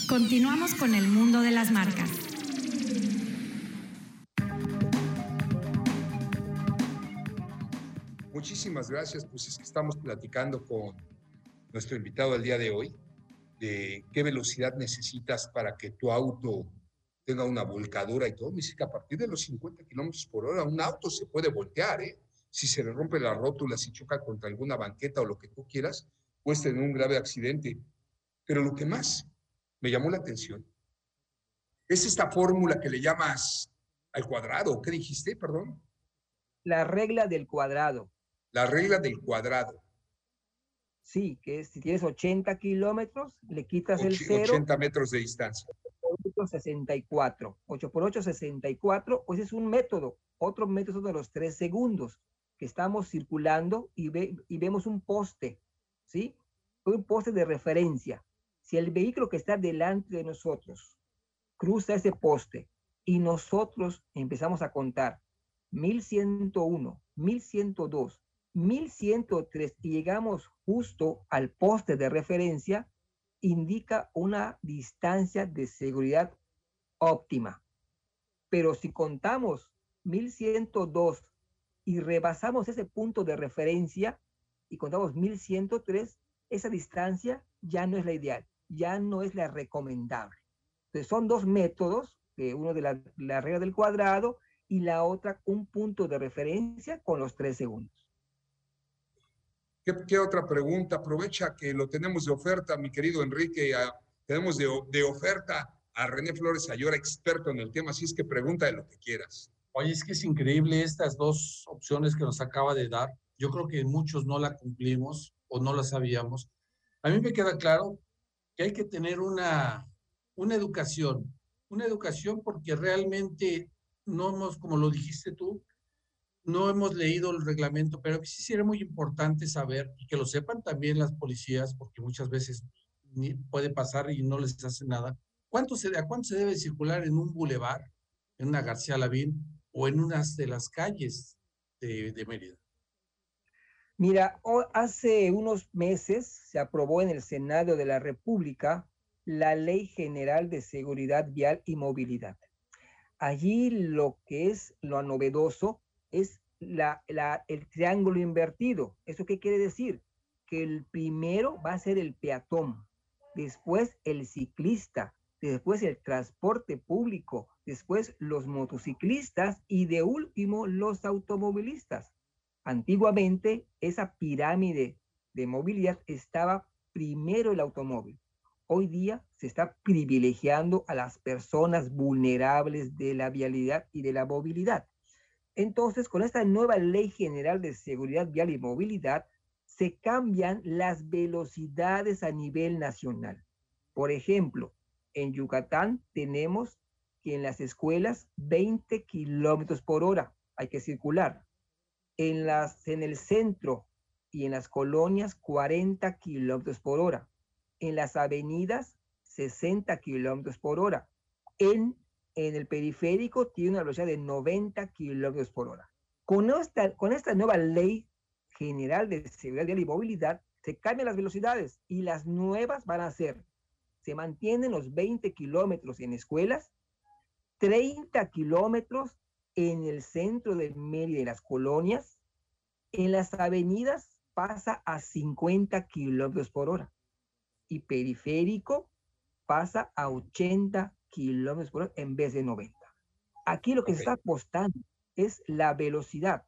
Continuamos con el mundo de las marcas. Muchísimas gracias. Pues es que estamos platicando con nuestro invitado el día de hoy de qué velocidad necesitas para que tu auto tenga una volcadura y todo. Me dice que a partir de los 50 kilómetros por hora un auto se puede voltear, ¿eh? Si se le rompe la rótula, si choca contra alguna banqueta o lo que tú quieras, puedes tener un grave accidente. Pero lo que más me llamó la atención es esta fórmula que le llamas al cuadrado. ¿Qué dijiste, perdón? La regla del cuadrado. La regla del cuadrado. Sí, que si tienes 80 kilómetros, le quitas el 0. 80 metros de distancia. 64. 8 por 8, 64. Pues es un método. Otro método de los 3 segundos, que estamos circulando y, ve, y vemos un poste, ¿sí? Un poste de referencia. Si el vehículo que está delante de nosotros cruza ese poste y nosotros empezamos a contar 1101, 1102, 1103 y llegamos justo al poste de referencia, indica una distancia de seguridad óptima. Pero si contamos 1102 y rebasamos ese punto de referencia y contamos 1103, esa distancia ya no es la ideal, ya no es la recomendable. Entonces son dos métodos, uno de la, la regla del cuadrado y la otra un punto de referencia con los tres segundos. ¿Qué, otra pregunta? Aprovecha que lo tenemos de oferta, mi querido Enrique. tenemos de, de, oferta a René Flores Ayora, experto en el tema, así es que pregunta de lo que quieras. Oye, es que es increíble estas dos opciones que nos acaba de dar. Yo creo que muchos no la cumplimos o no la sabíamos. A mí me queda claro que hay que tener una, una educación, una educación porque realmente no hemos, como lo dijiste tú, no hemos leído el reglamento, pero sí sería muy importante saber y que lo sepan también las policías, porque muchas veces puede pasar y no les hace nada. ¿Cuánto se, ¿A cuánto se debe circular en un bulevar, en una García Lavín o en unas de las calles de, de Mérida? Mira, hace unos meses se aprobó en el Senado de la República la Ley General de Seguridad Vial y Movilidad. Allí lo que es lo novedoso es la, el triángulo invertido. ¿Eso qué quiere decir? Que el primero va a ser el peatón, después el ciclista, después el transporte público, después los motociclistas y de último los automovilistas. Antiguamente esa pirámide de movilidad estaba primero el automóvil. Hoy día se está privilegiando a las personas vulnerables de la vialidad y de la movilidad. Entonces, con esta nueva Ley General de Seguridad Vial y Movilidad, se cambian las velocidades a nivel nacional. Por ejemplo, en Yucatán tenemos que en las escuelas 20 kilómetros por hora hay que circular. En, las, en el centro y en las colonias 40 kilómetros por hora. En las avenidas 60 kilómetros por hora. En en el periférico tiene una velocidad de 90 kilómetros por hora. Con esta, con esta nueva ley general de seguridad y movilidad, se cambian las velocidades y las nuevas van a ser, se mantienen los 20 kilómetros en escuelas, 30 kilómetros en el centro de Mérida y las colonias, en las avenidas pasa a 50 kilómetros por hora y periférico pasa a 80 kilómetros por hora en vez de 90. Aquí lo que se está apostando es la velocidad,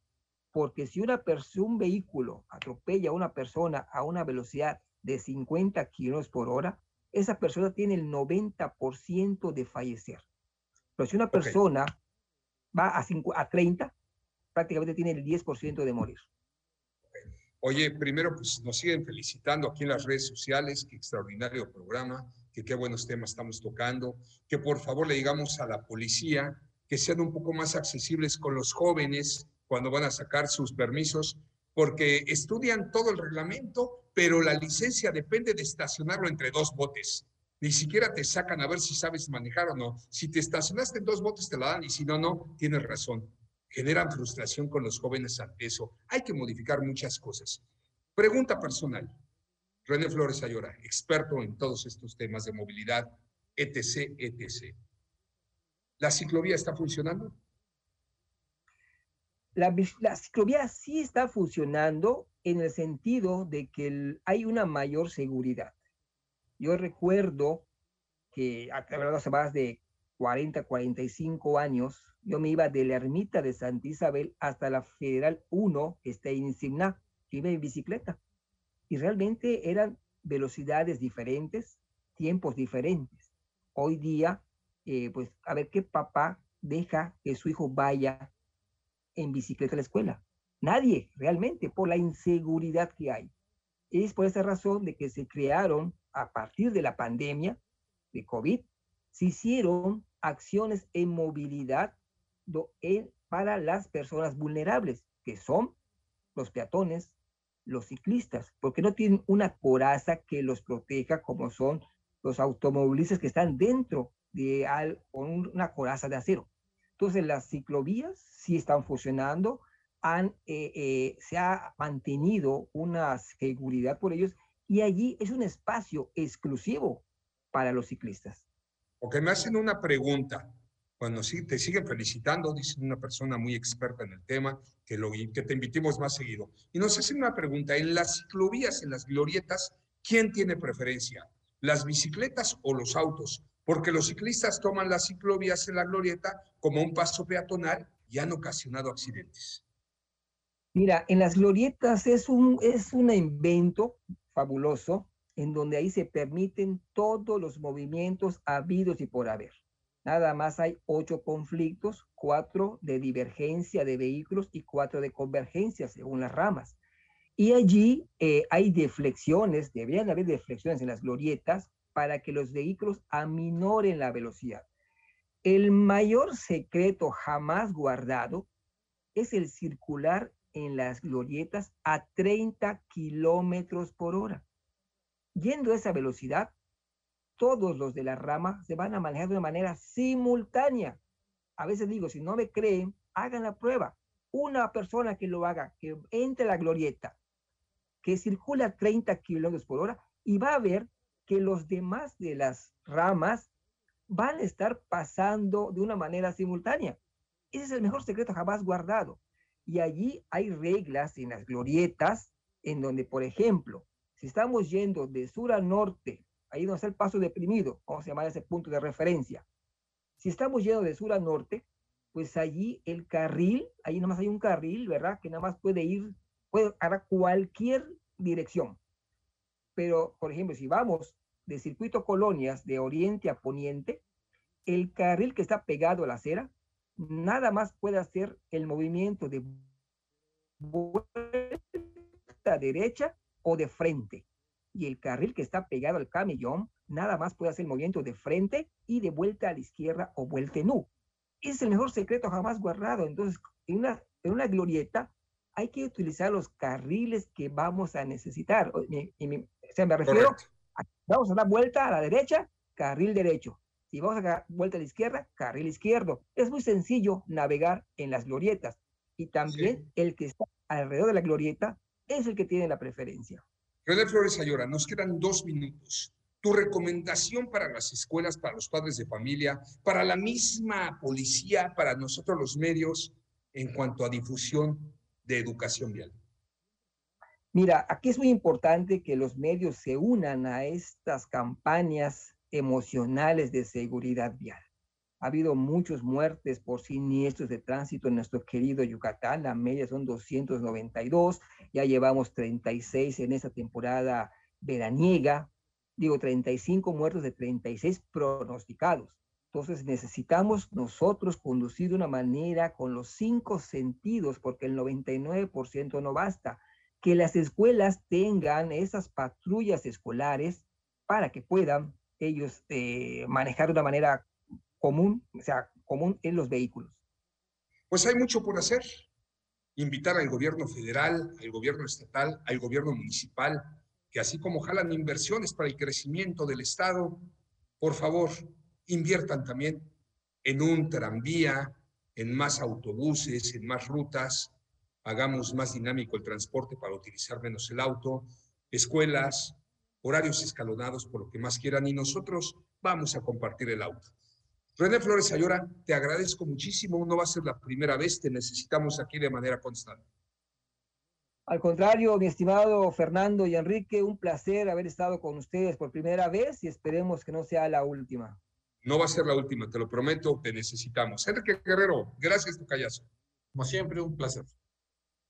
porque si una persona, un vehículo atropella a una persona a una velocidad de 50 kilómetros por hora, esa persona tiene el 90% de fallecer. Pero si una persona va a, a 30, prácticamente tiene el 10% de morir. Oye, primero, pues nos siguen felicitando aquí en las redes sociales, qué extraordinario programa, qué buenos temas estamos tocando, que por favor le digamos a la policía que sean un poco más accesibles con los jóvenes cuando van a sacar sus permisos, porque estudian todo el reglamento, pero la licencia depende de estacionarlo entre dos botes. Ni siquiera te sacan a ver si sabes manejar o no. Si te estacionaste en dos botes, te la dan y si no, no, tienes razón. Generan frustración con los jóvenes ante eso. Hay que modificar muchas cosas. Pregunta personal. René Flores Ayora, experto en todos estos temas de movilidad, etc., etc. ¿La ciclovía está funcionando? La, ciclovía sí está funcionando en el sentido de que hay una mayor seguridad. Yo recuerdo que hace más de 40, 45 años, yo me iba de la ermita de Santa Isabel hasta la Federal 1, que está en Simná, iba en bicicleta. Y realmente eran velocidades diferentes, tiempos diferentes. Hoy día, eh, pues a ver qué papá deja que su hijo vaya en bicicleta a la escuela. Nadie, realmente, por la inseguridad que hay. Es por esa razón de que se crearon, a partir de la pandemia de COVID, se hicieron acciones en movilidad para las personas vulnerables, que son los peatones, los ciclistas, porque no tienen una coraza que los proteja como son los automovilistas que están dentro de al, una coraza de acero. Entonces las ciclovías sí están funcionando, han, eh, eh, se ha mantenido una seguridad por ellos y allí es un espacio exclusivo para los ciclistas. Porque me hacen una pregunta. Cuando sí, te siguen felicitando, dicen una persona muy experta en el tema, que, lo, que te invitemos más seguido. Y nos hacen una pregunta, en las ciclovías, en las glorietas, ¿quién tiene preferencia? ¿Las bicicletas o los autos? Porque los ciclistas toman las ciclovías en la glorieta como un paso peatonal y han ocasionado accidentes. Mira, en las glorietas es un, es un invento fabuloso en donde ahí se permiten todos los movimientos habidos y por haber. Nada más hay ocho conflictos, cuatro de divergencia de vehículos y cuatro de convergencia según las ramas. Y allí eh, hay deflexiones, deberían haber deflexiones en las glorietas para que los vehículos aminoren la velocidad. El mayor secreto jamás guardado es el circular en las glorietas a 30 kilómetros por hora. Yendo a esa velocidad, todos los de la rama se van a manejar de manera simultánea. A veces digo, si no me creen, hagan la prueba. Una persona que lo haga, que entre a la glorieta, que circula a 30 kilómetros por hora y va a ver que los demás de las ramas van a estar pasando de una manera simultánea. Ese es el mejor secreto jamás guardado. Y allí hay reglas en las glorietas en donde, por ejemplo, si estamos yendo de sur a norte ahí donde está el paso deprimido, vamos a llamar ese punto de referencia. Si estamos yendo de sur a norte, pues allí el carril, ahí nada más hay un carril, ¿verdad? Que nada más puede ir, puede a cualquier dirección. Pero, por ejemplo, si vamos de circuito colonias de oriente a poniente, el carril que está pegado a la acera, nada más puede hacer el movimiento de vuelta derecha o de frente y el carril que está pegado al camellón nada más puede hacer el movimiento de frente y de vuelta a la izquierda o vuelta en U. Es el mejor secreto jamás guardado. Entonces, en una, en una glorieta hay que utilizar los carriles que vamos a necesitar. Y, me refiero, a, vamos a dar vuelta a la derecha, carril derecho. Si vamos a dar vuelta a la izquierda, carril izquierdo. Es muy sencillo navegar en las glorietas. Y también el que está alrededor de la glorieta es el que tiene la preferencia. René Flores Ayora, nos quedan dos minutos. Tu recomendación para las escuelas, para los padres de familia, para la misma policía, para nosotros los medios, en cuanto a difusión de educación vial. Mira, aquí es muy importante que los medios se unan a estas campañas emocionales de seguridad vial. Ha habido muchas muertes por siniestros de tránsito en nuestro querido Yucatán. La media son 292. Ya llevamos 36 en esta temporada veraniega, digo, 35 muertos de 36 pronosticados. Entonces necesitamos nosotros conducir de una manera con los cinco sentidos, porque el 99% no basta. Que las escuelas tengan esas patrullas escolares para que puedan ellos eh, manejar de una manera común, o sea, común en los vehículos. Pues hay mucho por hacer. Invitar al gobierno federal, al gobierno estatal, al gobierno municipal, que así como jalan inversiones para el crecimiento del Estado, por favor, inviertan también en un tranvía, en más autobuses, en más rutas, hagamos más dinámico el transporte para utilizar menos el auto, escuelas, horarios escalonados por lo que más quieran y nosotros vamos a compartir el auto. René Flores Ayora, te agradezco muchísimo, no va a ser la primera vez, te necesitamos aquí de manera constante. Al contrario, mi estimado Fernando y Enrique, un placer haber estado con ustedes por primera vez y esperemos que no sea la última. No va a ser la última, te lo prometo, te necesitamos. Enrique Guerrero, gracias, tu callazo. Como siempre, un placer.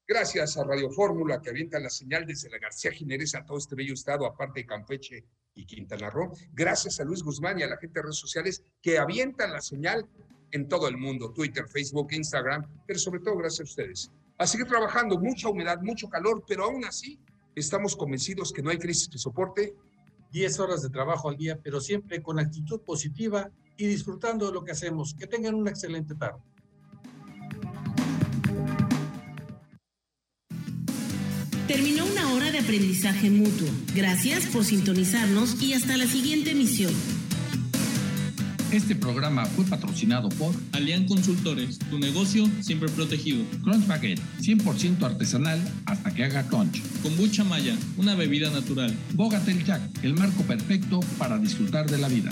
Gracias a Radio Fórmula, que avienta la señal desde la García Jiménez a todo este bello estado, aparte de Campeche y Quintana Roo. Gracias a Luis Guzmán y a la gente de redes sociales que avientan la señal en todo el mundo, Twitter, Facebook, Instagram, pero sobre todo gracias a ustedes. A seguir trabajando, mucha humedad, mucho calor, pero aún así estamos convencidos que no hay crisis que soporte 10 horas de trabajo al día, pero siempre con actitud positiva y disfrutando de lo que hacemos. Que tengan una excelente tarde. Terminó una hora de aprendizaje mutuo. Gracias por sintonizarnos y hasta la siguiente emisión. Este programa fue patrocinado por Alian Consultores, tu negocio siempre protegido. Crunch Baguette, 100% artesanal hasta que haga crunch. Kombucha Maya, una bebida natural. Bogatel Jack, el marco perfecto para disfrutar de la vida.